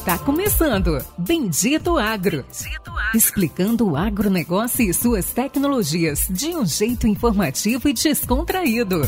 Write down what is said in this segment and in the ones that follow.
Está começando Bendito Agro. Bendito Agro. Explicando o agronegócio e suas tecnologias de um jeito informativo e descontraído.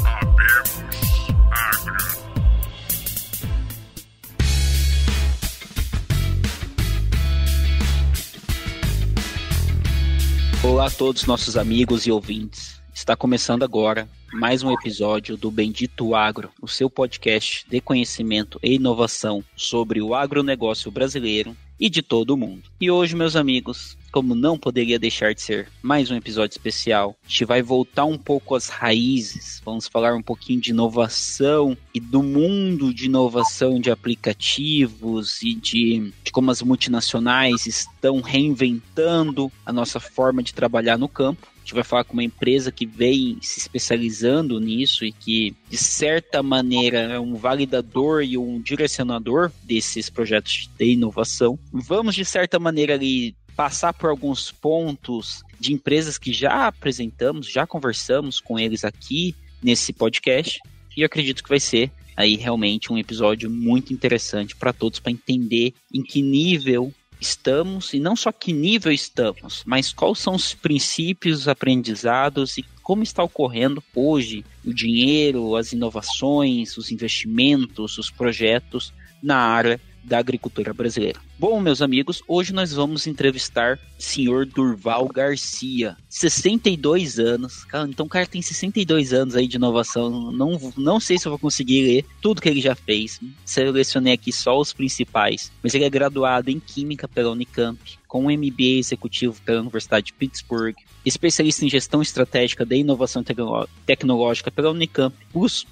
Olá a todos nossos amigos e ouvintes. Está começando agora mais um episódio do Bendito Agro, o seu podcast de conhecimento e inovação sobre o agronegócio brasileiro e de todo o mundo. E hoje, meus amigos, como não poderia deixar de ser mais um episódio especial, a gente vai voltar um pouco às raízes, vamos falar um pouquinho de inovação e do mundo de inovação de aplicativos e de, de como as multinacionais estão reinventando a nossa forma de trabalhar no campo. A gente vai falar com uma empresa que vem se especializando nisso e que, de certa maneira, é um validador e um direcionador desses projetos de inovação. Vamos, de certa maneira, ali passar por alguns pontos de empresas que já apresentamos, já conversamos com eles aqui nesse podcast. E acredito que vai ser aí realmente um episódio muito interessante para todos para entender em que nível estamos e não só que nível estamos, mas quais são os princípios aprendizados e como está ocorrendo hoje o dinheiro, as inovações, os investimentos, os projetos na área da agricultura brasileira. Bom, meus amigos, hoje nós vamos entrevistar o senhor Durval Garcia, 62 anos. Então o cara tem 62 anos aí de inovação. Não, não sei se eu vou conseguir ler tudo que ele já fez. Selecionei aqui só os principais. Mas ele é graduado em Química pela Unicamp, com um MBA executivo pela Universidade de Pittsburgh, especialista em gestão estratégica da inovação tecnológica pela Unicamp,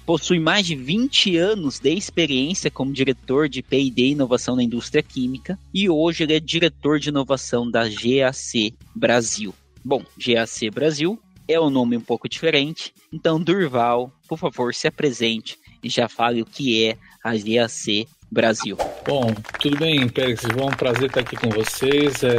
possui mais de 20 anos de experiência como diretor de P&D Inovação na indústria química e hoje ele é diretor de inovação da GAC Brasil. Bom, GAC Brasil é um nome um pouco diferente, então Durval, por favor, se apresente e já fale o que é a GAC Brasil. Bom, tudo bem, Pérez? É um prazer estar aqui com vocês, é,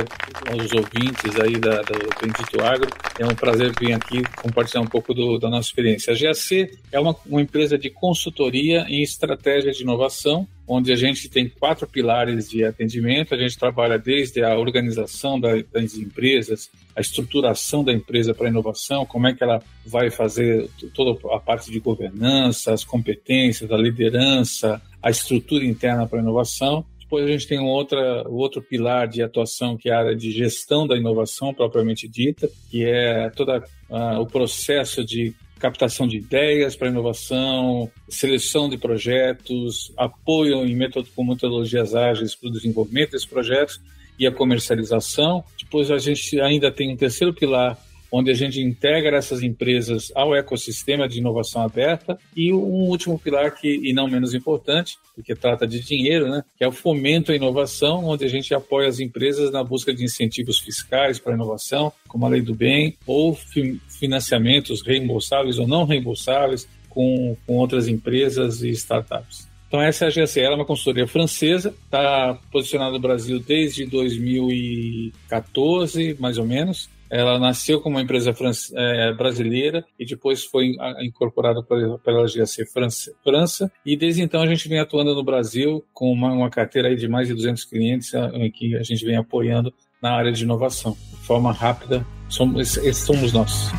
os ouvintes aí da, do Bendito Agro. É um prazer vir aqui compartilhar um pouco do, da nossa experiência. A GAC é uma, uma empresa de consultoria em estratégia de inovação, onde a gente tem quatro pilares de atendimento. A gente trabalha desde a organização da, das empresas, a estruturação da empresa para inovação, como é que ela vai fazer toda a parte de governança, as competências, a liderança, a estrutura interna para inovação. Depois a gente tem um outra, outro pilar de atuação que é a área de gestão da inovação propriamente dita, que é todo o processo de captação de ideias para inovação, seleção de projetos, apoio em método, com metodologias ágeis para o desenvolvimento desses projetos e a comercialização. Depois a gente ainda tem um terceiro pilar onde a gente integra essas empresas ao ecossistema de inovação aberta e um último pilar que e não menos importante, porque trata de dinheiro, né, que é o fomento à inovação, onde a gente apoia as empresas na busca de incentivos fiscais para a inovação, como a lei do bem, ou fi financiamentos reembolsáveis ou não reembolsáveis com, com outras empresas e startups. Então essa é a GSE, ela é uma consultoria francesa, está posicionada no Brasil desde 2014, mais ou menos, ela nasceu como uma empresa é, brasileira e depois foi incorporada pela GAC França, França. E desde então a gente vem atuando no Brasil com uma, uma carteira de mais de 200 clientes que a gente vem apoiando na área de inovação. De forma rápida, somos, esses somos nós.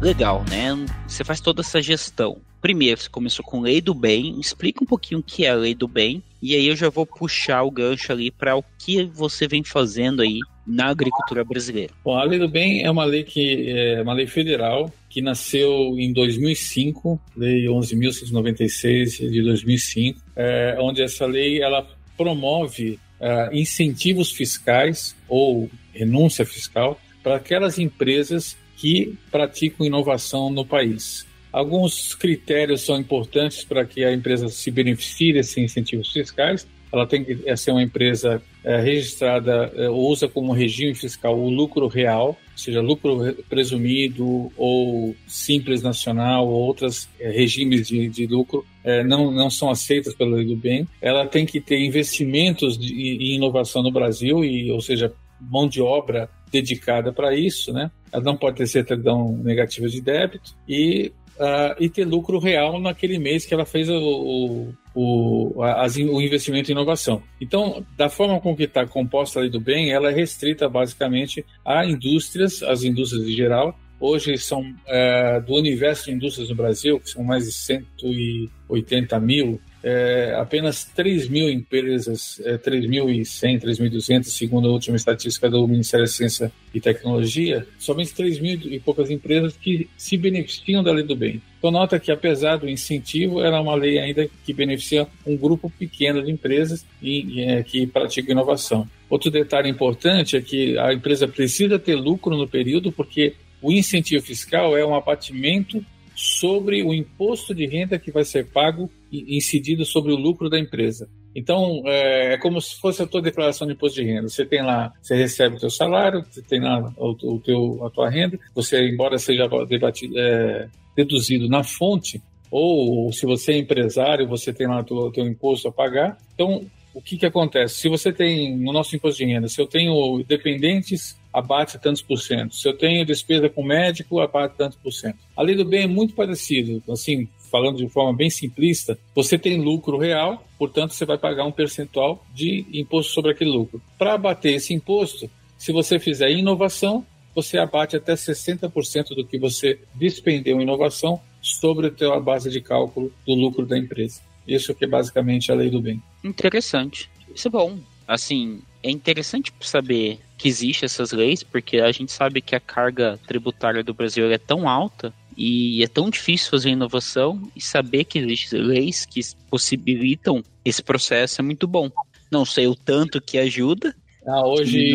Legal, né? Você faz toda essa gestão. Primeiro, você começou com lei do bem. Explica um pouquinho o que é a lei do bem e aí eu já vou puxar o gancho ali para o que você vem fazendo aí na agricultura brasileira. Bom, a Lei do Bem é uma lei que é uma lei federal que nasceu em 2005, Lei 11.196 de 2005, é, onde essa lei ela promove é, incentivos fiscais ou renúncia fiscal para aquelas empresas que praticam inovação no país. Alguns critérios são importantes para que a empresa se beneficie desses incentivos fiscais. Ela tem que é, ser uma empresa é, registrada é, usa como regime fiscal o lucro real, ou seja, lucro presumido ou simples nacional ou outros é, regimes de, de lucro é, não, não são aceitas pela lei do bem. Ela tem que ter investimentos de, em inovação no Brasil, e, ou seja, mão de obra dedicada para isso, né? Ela não pode ter certidão negativa de débito e uh, e ter lucro real naquele mês que ela fez o, o, o, o investimento em inovação. Então, da forma com que está composta a lei do bem, ela é restrita basicamente a indústrias, as indústrias em geral. Hoje são é, do universo de indústrias no Brasil, que são mais de 180 mil, é, apenas 3 mil empresas, é, 3.100, 3.200, segundo a última estatística do Ministério da Ciência e Tecnologia, somente 3 mil e poucas empresas que se beneficiam da lei do bem. Então, nota que, apesar do incentivo, ela é uma lei ainda que beneficia um grupo pequeno de empresas e, é, que praticam inovação. Outro detalhe importante é que a empresa precisa ter lucro no período, porque o incentivo fiscal é um abatimento sobre o imposto de renda que vai ser pago incidido sobre o lucro da empresa. Então, é, é, como se fosse a tua declaração de imposto de renda. Você tem lá, você recebe o teu salário, você tem lá o, o teu, a tua renda, você, embora seja debatido, é, deduzido na fonte, ou se você é empresário, você tem lá o teu imposto a pagar. Então, o que, que acontece? Se você tem, no nosso imposto de renda, se eu tenho dependentes abate tantos por cento. Se eu tenho despesa com médico, abate tantos por cento. A lei do bem é muito parecido, assim, falando de forma bem simplista, você tem lucro real, portanto você vai pagar um percentual de imposto sobre aquele lucro. Para abater esse imposto, se você fizer inovação, você abate até 60% do que você despendeu em inovação sobre a base de cálculo do lucro da empresa. Isso que é basicamente a lei do bem. Interessante. Isso é bom. Assim, é interessante saber que existem essas leis, porque a gente sabe que a carga tributária do Brasil é tão alta e é tão difícil fazer inovação e saber que existem leis que possibilitam esse processo é muito bom. Não sei o tanto que ajuda. Ah, hoje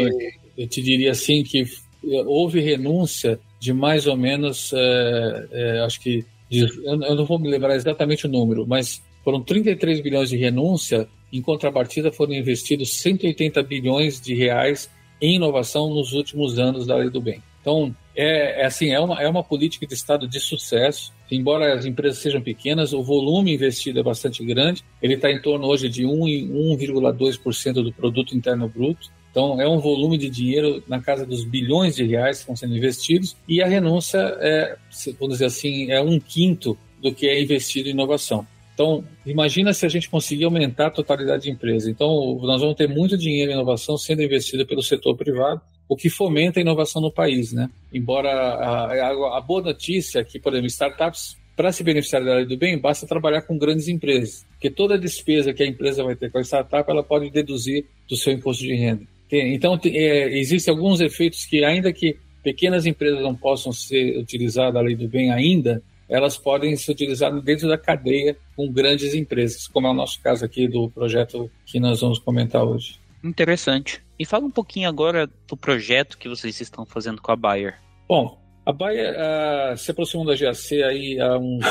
eu te diria assim que houve renúncia de mais ou menos, é, é, acho que eu não vou me lembrar exatamente o número, mas foram 33 bilhões de renúncia em contrapartida, foram investidos 180 bilhões de reais em inovação nos últimos anos da Lei do Bem. Então, é, é, assim, é uma, é uma política de Estado de sucesso. Embora as empresas sejam pequenas, o volume investido é bastante grande. Ele está em torno hoje de 1,2% do produto interno bruto. Então, é um volume de dinheiro na casa dos bilhões de reais que estão sendo investidos. E a renúncia é, vamos dizer assim, é um quinto do que é investido em inovação. Então, imagina se a gente conseguir aumentar a totalidade de empresa. Então, nós vamos ter muito dinheiro em inovação sendo investido pelo setor privado, o que fomenta a inovação no país, né? Embora a, a, a boa notícia é que, por exemplo, startups, para se beneficiar da lei do bem, basta trabalhar com grandes empresas, porque toda despesa que a empresa vai ter com a startup, ela pode deduzir do seu imposto de renda. Então, é, existem alguns efeitos que, ainda que pequenas empresas não possam ser utilizadas a lei do bem ainda, elas podem ser utilizadas dentro da cadeia com grandes empresas, como é o nosso caso aqui do projeto que nós vamos comentar hoje. Interessante. E fala um pouquinho agora do projeto que vocês estão fazendo com a Bayer. Bom, a Bayer uh, se aproximou da GAC aí há uns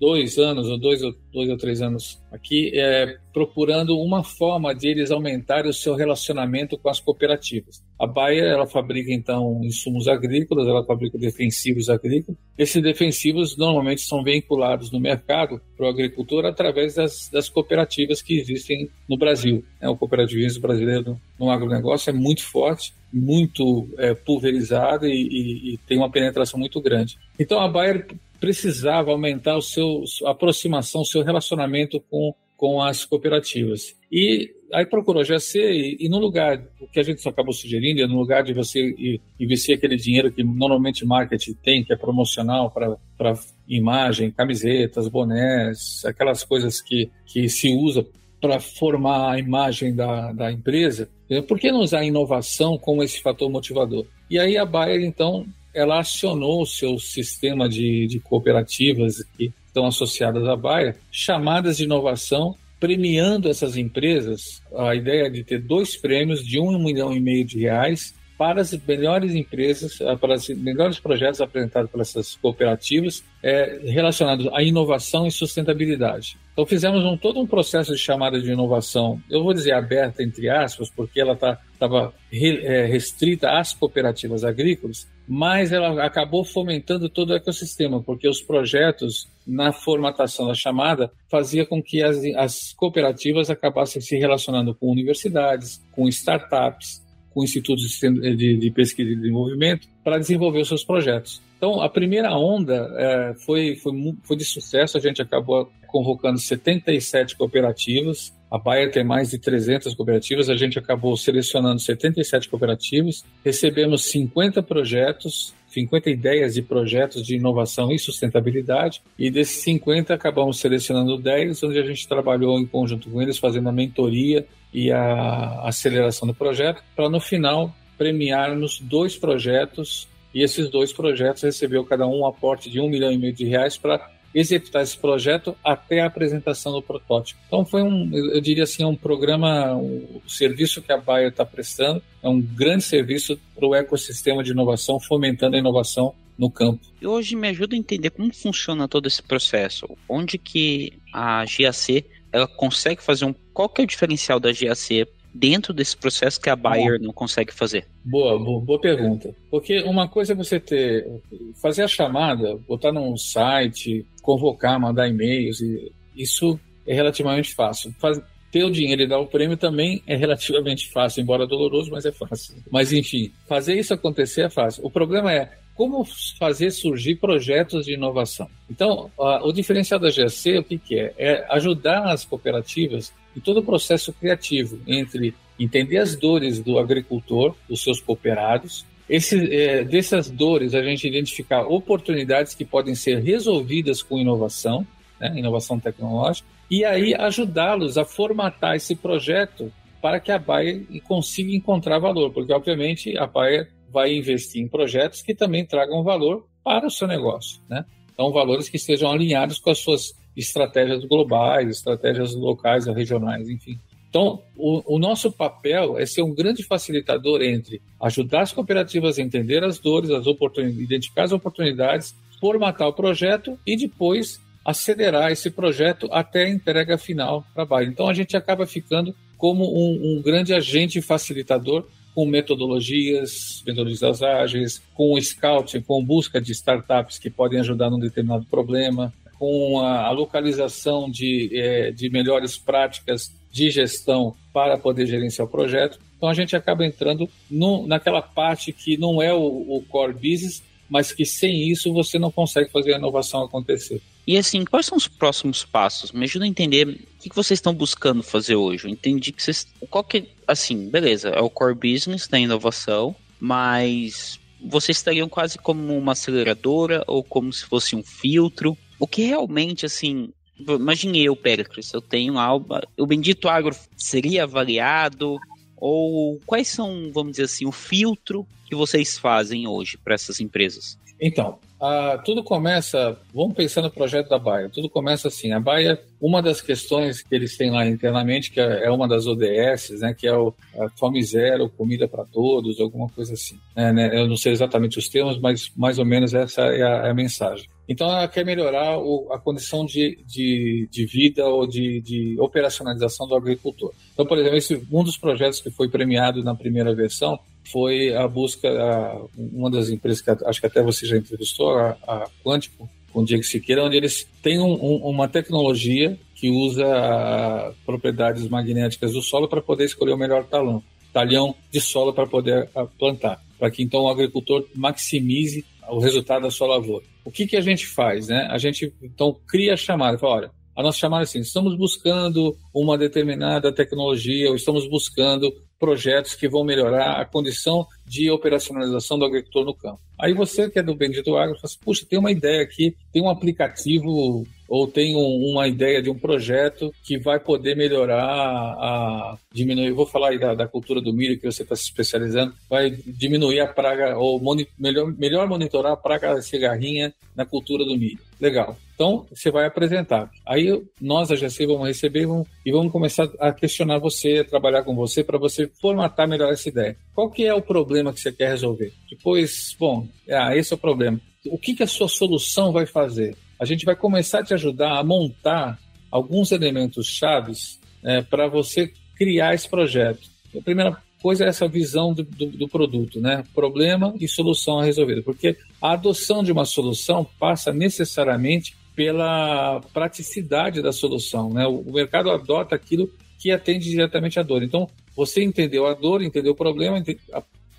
dois anos, ou dois, dois ou três anos aqui, é, procurando uma forma de eles aumentarem o seu relacionamento com as cooperativas. A Bayer, ela fabrica, então, insumos agrícolas, ela fabrica defensivos agrícolas. Esses defensivos normalmente são vinculados no mercado para o agricultor através das, das, cooperativas que existem no Brasil. É, o cooperativismo brasileiro no agronegócio é muito forte, muito é, pulverizado e, e, e tem uma penetração muito grande. Então, a Bayer precisava aumentar o seu aproximação, o seu relacionamento com, com as cooperativas. E aí procurou a GC e, e no lugar, o que a gente acabou sugerindo, é no lugar de você investir aquele dinheiro que normalmente marketing tem, que é promocional para imagem, camisetas, bonés, aquelas coisas que, que se usa para formar a imagem da, da empresa, por que não usar a inovação como esse fator motivador? E aí a Bayer, então, ela acionou o seu sistema de, de cooperativas que estão associadas à Baia, chamadas de inovação, premiando essas empresas. A ideia é de ter dois prêmios de um milhão e meio de reais para as melhores empresas, eh, para os melhores projetos apresentados pelas essas cooperativas é, relacionados à inovação e sustentabilidade. Então fizemos um, todo um processo de chamada de inovação, eu vou dizer aberta entre aspas, porque ela estava é, restrita às cooperativas agrícolas, mas ela acabou fomentando todo o ecossistema, porque os projetos na formatação da chamada fazia com que as, as cooperativas acabassem se relacionando com universidades, com startups, com institutos de, de pesquisa e desenvolvimento para desenvolver os seus projetos. Então, a primeira onda é, foi, foi, foi de sucesso, a gente acabou convocando 77 cooperativas. A Bayer tem mais de 300 cooperativas. A gente acabou selecionando 77 cooperativas. Recebemos 50 projetos 50 ideias de projetos de inovação e sustentabilidade, e desses 50 acabamos selecionando 10, onde a gente trabalhou em conjunto com eles, fazendo a mentoria e a aceleração do projeto, para no final premiarmos dois projetos, e esses dois projetos recebeu cada um um aporte de um milhão e meio de reais para executar esse projeto até a apresentação do protótipo. Então foi um, eu diria assim, um programa, um serviço que a Bayer está prestando, é um grande serviço para o ecossistema de inovação, fomentando a inovação no campo. E hoje me ajuda a entender como funciona todo esse processo, onde que a GAC ela consegue fazer um, qual que é o diferencial da GAC dentro desse processo que a Bayer não consegue fazer? Boa, boa, boa, pergunta. Porque uma coisa é você ter, fazer a chamada, botar num site, convocar, mandar e-mails, e isso é relativamente fácil. Faz, ter o dinheiro e dar o prêmio também é relativamente fácil, embora doloroso, mas é fácil. Mas enfim, fazer isso acontecer é fácil. O problema é como fazer surgir projetos de inovação. Então, a, o diferencial da GAC, o que, que é? É ajudar as cooperativas em todo o processo criativo, entre entender as dores do agricultor, dos seus cooperados, esse, é, dessas dores a gente identificar oportunidades que podem ser resolvidas com inovação, né, inovação tecnológica, e aí ajudá-los a formatar esse projeto para que a Bayer consiga encontrar valor, porque obviamente a Bayer vai investir em projetos que também tragam valor para o seu negócio, né? Então valores que estejam alinhados com as suas estratégias globais, estratégias locais ou regionais, enfim. Então, o, o, nosso papel é ser um grande facilitador entre ajudar as cooperativas a entender as dores, as oportunidades, identificar as oportunidades, formatar o projeto e depois acelerar esse projeto até a entrega final a Bayer. Então, a gente acaba ficando como um, um grande agente facilitador com metodologias, metodologias ágeis, com scouting, com busca de startups que podem ajudar num determinado problema, com a, a localização de, é, de melhores práticas de gestão para poder gerenciar o projeto. Então a gente acaba entrando no, naquela parte que não é o, o core business, mas que sem isso você não consegue fazer a inovação acontecer. E assim, quais são os próximos passos? Me ajuda a entender o que vocês estão buscando fazer hoje. Eu entendi que vocês. Qual que. Assim, beleza, é o core business da inovação, mas vocês estariam quase como uma aceleradora ou como se fosse um filtro o que realmente, assim, imagine eu, Pericles, eu tenho algo, o Bendito Agro seria avaliado, ou quais são, vamos dizer assim, o filtro que vocês fazem hoje para essas empresas? Então, ah, tudo começa, vamos pensar no projeto da Baia, tudo começa assim, a Baia, uma das questões que eles têm lá internamente, que é, é uma das ODS, né, que é o Fome Zero, Comida para Todos, alguma coisa assim. É, né, eu não sei exatamente os termos, mas mais ou menos essa é a, é a mensagem. Então, ela quer melhorar o, a condição de, de, de vida ou de, de, operacionalização do agricultor. Então, por exemplo, esse, um dos projetos que foi premiado na primeira versão foi a busca, a, uma das empresas que acho que até você já entrevistou, a, a Quântico, com o Diego Siqueira, onde eles têm um, um, uma tecnologia que usa propriedades magnéticas do solo para poder escolher o melhor talão, talhão de solo para poder plantar, para que então o agricultor maximize o resultado da sua lavoura. O que, que a gente faz? Né? A gente então cria a chamada, fala, olha, a nossa chamada é assim, estamos buscando uma determinada tecnologia, ou estamos buscando projetos que vão melhorar a condição de operacionalização do agricultor no campo. Aí você que é do Bendito Agro, fala assim, puxa, tem uma ideia aqui, tem um aplicativo ou tem um, uma ideia de um projeto que vai poder melhorar a diminuir, vou falar aí da, da cultura do milho que você está se especializando, vai diminuir a praga ou moni, melhor, melhor monitorar a praga da cigarrinha na cultura do milho. Legal. Então, você vai apresentar. Aí nós, a GC, vamos receber e vamos, e vamos começar a questionar você, a trabalhar com você, para você formatar melhor essa ideia. Qual que é o problema que você quer resolver? Depois, bom, ah, esse é o problema. O que, que a sua solução vai fazer? A gente vai começar a te ajudar a montar alguns elementos chaves é, para você criar esse projeto. A primeira coisa é essa visão do, do, do, produto, né? Problema e solução a resolver. Porque a adoção de uma solução passa necessariamente pela praticidade da solução. Né? O mercado adota aquilo que atende diretamente à dor. Então, você entendeu a dor, entendeu o problema,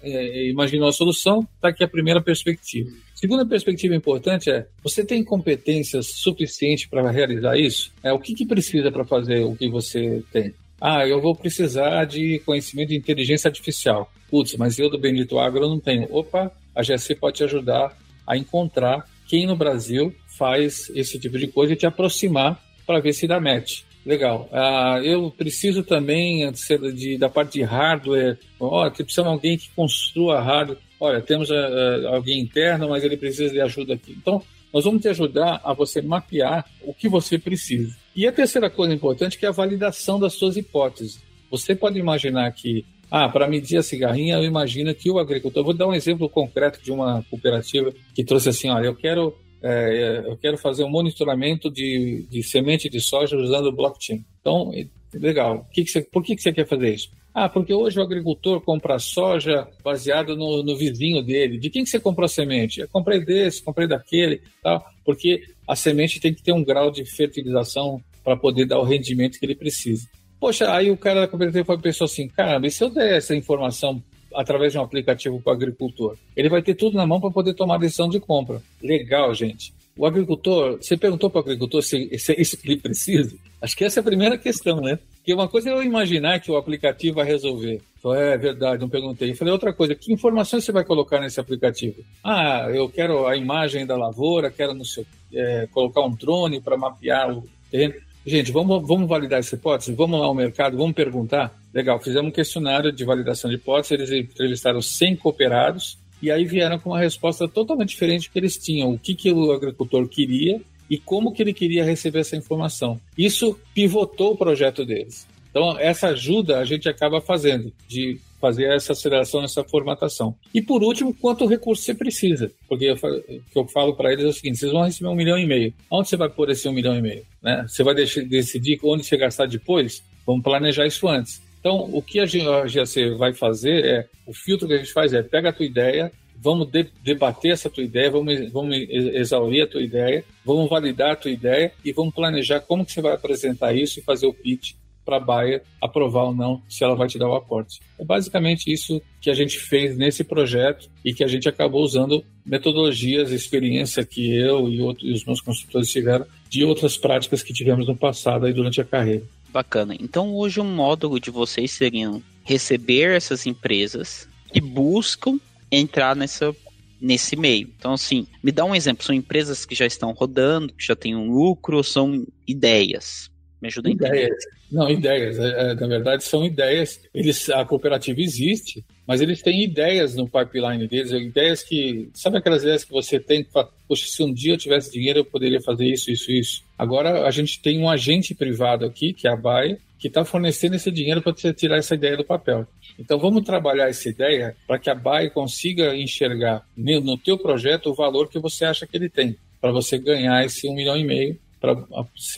é, imaginou a solução, está aqui a primeira perspectiva. Segunda perspectiva importante é: você tem competências suficientes para realizar isso? É o que, que precisa para fazer o que você tem? Ah, eu vou precisar de conhecimento de inteligência artificial. Putz, mas eu do Bendito Agro não tenho. Opa, a GSC pode te ajudar a encontrar quem no Brasil faz esse tipo de coisa e te aproximar para ver se dá match. Legal. Ah, eu preciso também de, da parte de hardware. Ó, oh, precisa de alguém que construa hardware. Olha, temos uh, alguém interno, mas ele precisa de ajuda aqui. Então, nós vamos te ajudar a você mapear o que você precisa. E a terceira coisa importante que é a validação das suas hipóteses. Você pode imaginar que, ah, para medir a cigarrinha, eu imagino que o agricultor. Vou dar um exemplo concreto de uma cooperativa que trouxe assim: olha, eu quero é, eu quero fazer um monitoramento de, de semente de soja usando blockchain. Então, legal. Que que você, por que, que você quer fazer isso? Ah, porque hoje o agricultor compra soja baseado no, no vizinho dele. De quem que você comprou a semente? Eu comprei desse, comprei daquele, tal. Porque a semente tem que ter um grau de fertilização para poder dar o rendimento que ele precisa. Poxa, aí o cara da cooperativa pensou assim, caramba, e se eu der essa informação através de um aplicativo para o agricultor. Ele vai ter tudo na mão para poder tomar decisão de compra. Legal, gente. O agricultor, você perguntou para o agricultor se, se é isso que ele precisa? Acho que essa é a primeira questão, né? Porque uma coisa é eu imaginar que o aplicativo vai resolver. Então, é verdade, não perguntei. Eu falei outra coisa, que informações você vai colocar nesse aplicativo? Ah, eu quero a imagem da lavoura, quero no seu, é, colocar um drone para mapear o terreno. Gente, vamos, vamos validar essa hipótese? Vamos lá ao mercado, vamos perguntar? Legal, fizemos um questionário de validação de hipótese, eles entrevistaram 100 cooperados e aí vieram com uma resposta totalmente diferente do que eles tinham, o que, que o agricultor queria e como que ele queria receber essa informação. Isso pivotou o projeto deles. Então, essa ajuda a gente acaba fazendo, de fazer essa aceleração, essa formatação. E por último, quanto recurso você precisa? Porque o que eu falo para eles é o seguinte: vocês vão receber um milhão e meio. Onde você vai pôr esse um milhão e meio? Né? Você vai deixar, decidir onde você gastar depois? Vamos planejar isso antes. Então, o que a GAC vai fazer é, o filtro que a gente faz é, pega a tua ideia, vamos de, debater essa tua ideia, vamos, vamos exaurir a tua ideia, vamos validar a tua ideia e vamos planejar como que você vai apresentar isso e fazer o pitch para a Baia aprovar ou não se ela vai te dar o aporte. É basicamente isso que a gente fez nesse projeto e que a gente acabou usando metodologias, experiência que eu e, outros, e os meus consultores tiveram de outras práticas que tivemos no passado e durante a carreira. Bacana. Então hoje o um módulo de vocês seriam receber essas empresas que buscam entrar nessa nesse meio. Então, assim, me dá um exemplo. São empresas que já estão rodando, que já têm um lucro, ou são ideias? Me ajuda a entender. Ideias. Não, ideias. É, é, na verdade, são ideias. Eles, a cooperativa existe, mas eles têm ideias no pipeline deles, ideias que. Sabe aquelas ideias que você tem que poxa, se um dia eu tivesse dinheiro, eu poderia fazer isso, isso, isso. Agora a gente tem um agente privado aqui, que é a Baia, que está fornecendo esse dinheiro para você tirar essa ideia do papel. Então vamos trabalhar essa ideia para que a Baia consiga enxergar no teu projeto o valor que você acha que ele tem, para você ganhar esse um milhão e meio para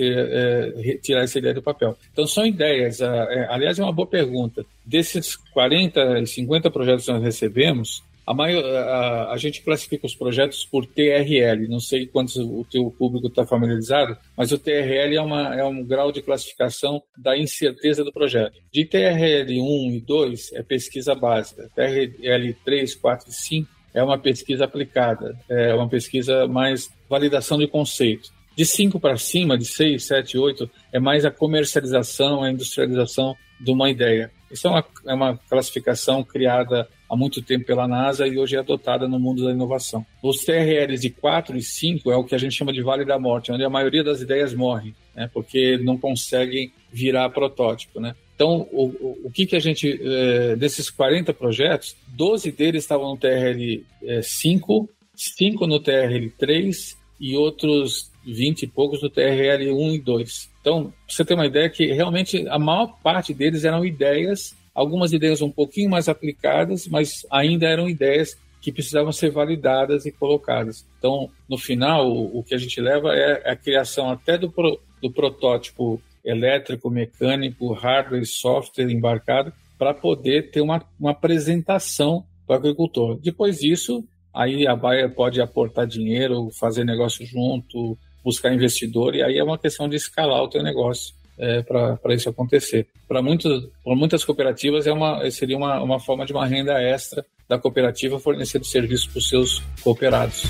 é, tirar essa ideia do papel. Então, são ideias. É, aliás, é uma boa pergunta. Desses 40 e 50 projetos que nós recebemos, a, maior, a, a, gente classifica os projetos por TRL. Não sei quantos o teu público está familiarizado, mas o TRL é, uma, é um grau de classificação da incerteza do projeto. De TRL 1 e 2 é pesquisa básica. TRL 3, 4 e 5 é uma pesquisa aplicada, é uma pesquisa mais validação de conceito. De 5 para cima, de 6, 7, 8, é mais a comercialização, a industrialização de uma ideia. Isso é uma, é uma classificação criada há muito tempo pela NASA e hoje é adotada no mundo da inovação. Os TRLs de 4 e 5 é o que a gente chama de Vale da Morte, onde a maioria das ideias morre, né, porque não conseguem virar protótipo. Né? Então, o, o, que, que a gente, é, desses 40 projetos, 12 deles estavam no TRL 5, 5 no TRL 3 e outros 20 e poucos do TRL 1 e 2. Então, você tem uma ideia que realmente a maior parte deles eram ideias, algumas ideias um pouquinho mais aplicadas, mas ainda eram ideias que precisavam ser validadas e colocadas. Então, no final, o, o que a gente leva é a criação até do, pro, do protótipo elétrico, mecânico, hardware e software embarcado para poder ter uma, uma apresentação para o agricultor. Depois disso, aí a Bayer pode aportar dinheiro, fazer negócio junto, buscar investidor, e aí é uma questão de escalar o teu negócio é, para isso acontecer. Para muitas cooperativas é uma, seria uma, uma forma de uma renda extra da cooperativa fornecendo serviços para os seus cooperados.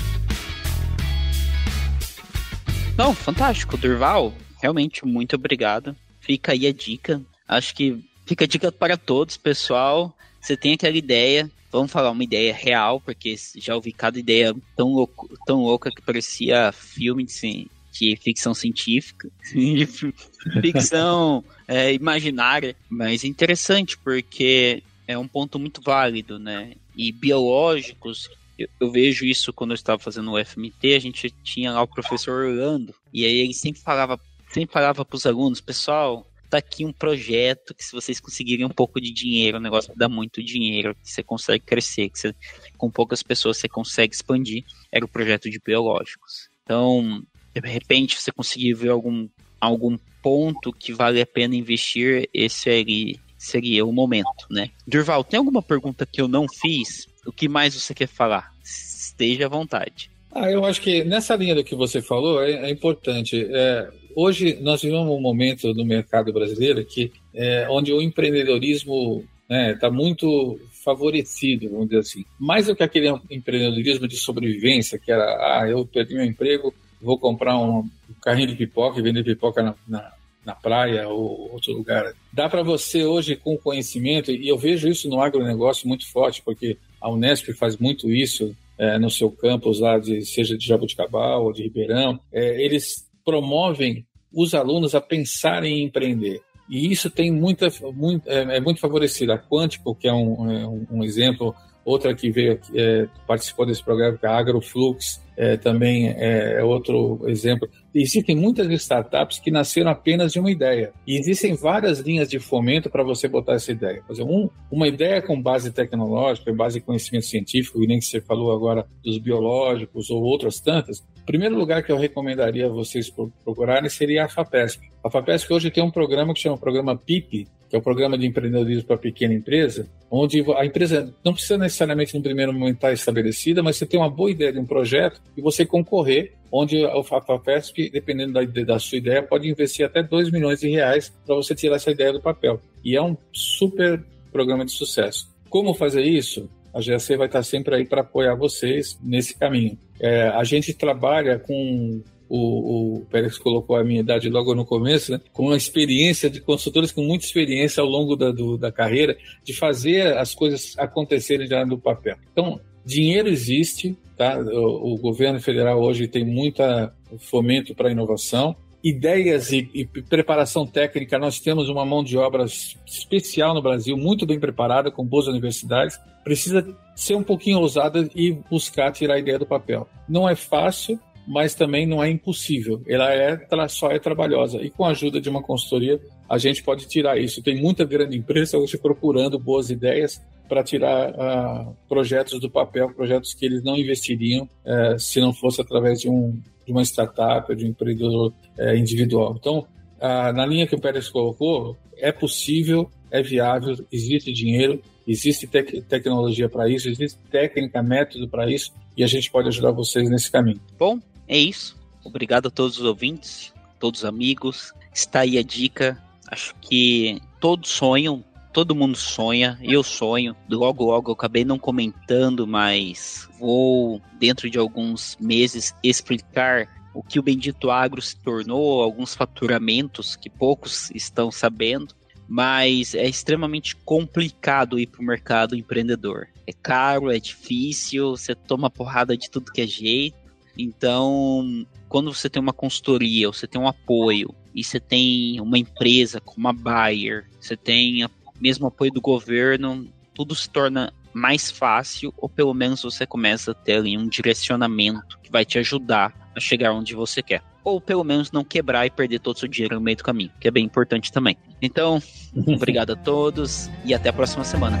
Não, fantástico, Durval. Realmente, muito obrigado. Fica aí a dica. Acho que fica a dica para todos, pessoal. Você tem aquela ideia, vamos falar uma ideia real, porque já ouvi cada ideia tão, louco, tão louca que parecia filme de, de ficção científica, ficção é, imaginária, mas interessante porque é um ponto muito válido, né? E biológicos, eu, eu, vejo isso quando eu estava fazendo o FMT, a gente tinha lá o professor Orlando, e aí ele sempre falava, sempre falava para os alunos, pessoal, tá aqui um projeto que se vocês conseguirem um pouco de dinheiro, o negócio dá muito dinheiro, que você consegue crescer, que você, com poucas pessoas você consegue expandir, era o projeto de biológicos. Então, de repente você conseguir ver algum, algum ponto que vale a pena investir, esse aí seria o momento, né? Durval, tem alguma pergunta que eu não fiz? O que mais você quer falar? Esteja à vontade. Ah, eu acho que nessa linha do que você falou é, é importante. É, hoje nós vivemos um momento no mercado brasileiro que é, onde o empreendedorismo está né, tá muito favorecido, vamos dizer assim. Mais do que aquele empreendedorismo de sobrevivência, que era, ah, eu perdi meu emprego, vou comprar um carrinho de pipoca e vender pipoca na, na, na praia ou outro lugar. Dá para você hoje, com conhecimento, e eu vejo isso no agronegócio muito forte, porque a Unesp faz muito isso é, no seu campus lá, de, seja de Jabuticabal ou de Ribeirão, é, eles promovem os alunos a pensarem em empreender. E isso tem muita, muito, é, é muito favorecido. A Quântico, que é um, é um exemplo, outra que veio é, participou desse programa, que é a Agroflux, é, também é, é outro exemplo. Existem muitas startups que nasceram apenas de uma ideia. E existem várias linhas de fomento para você botar essa ideia. Um, uma ideia com base tecnológica, base em conhecimento científico, e nem que você falou agora dos biológicos ou outras tantas, primeiro lugar que eu recomendaria vocês procurarem seria a FAPESP. A FAPESP hoje tem um programa que chama Programa PIP, que é o Programa de Empreendedorismo para Pequena Empresa, onde a empresa não precisa necessariamente no primeiro momento estar estabelecida, mas você tem uma boa ideia de um projeto e você concorrer, onde o FAPESP, dependendo da, da sua ideia, pode investir até 2 milhões de reais para você tirar essa ideia do papel. E é um super programa de sucesso. Como fazer isso? A GAC vai estar sempre aí para apoiar vocês nesse caminho. É, a gente trabalha com o, o Pérez colocou a minha idade logo no começo, né, com uma experiência de consultores com muita experiência ao longo da, do, da carreira de fazer as coisas acontecerem já no papel. Então, dinheiro existe, tá? O, o governo federal hoje tem muita fomento para inovação, ideias e, e, preparação técnica, nós temos uma mão de obra especial no Brasil, muito bem preparada, com boas universidades. Precisa ser um pouquinho ousada e buscar tirar a ideia do papel. Não é fácil, mas também não é impossível. Ela é, só é trabalhosa. E com a ajuda de uma consultoria, a gente pode tirar isso. Tem muita grande empresa hoje procurando boas ideias para tirar uh, projetos do papel, projetos que eles não investiriam uh, se não fosse através de, um, de uma startup, de um empreendedor uh, individual. Então, na linha que o Pérez colocou, é possível, é viável, existe dinheiro, existe tec tecnologia para isso, existe técnica, método para isso, e a gente pode ajudar vocês nesse caminho. Bom, é isso. Obrigado a todos os ouvintes, todos os amigos. Está aí a dica. Acho que todos sonham, todo mundo sonha, eu sonho. Logo, logo eu acabei não comentando, mas vou, dentro de alguns meses, explicar o que o Bendito Agro se tornou, alguns faturamentos que poucos estão sabendo, mas é extremamente complicado ir para o mercado empreendedor. É caro, é difícil, você toma porrada de tudo que é jeito. Então, quando você tem uma consultoria, você tem um apoio, e você tem uma empresa como a Bayer, você tem mesmo apoio do governo, tudo se torna mais fácil, ou pelo menos você começa a ter ali um direcionamento que vai te ajudar a chegar onde você quer. Ou pelo menos não quebrar e perder todo o seu dinheiro no meio do caminho, que é bem importante também. Então, obrigado a todos e até a próxima semana.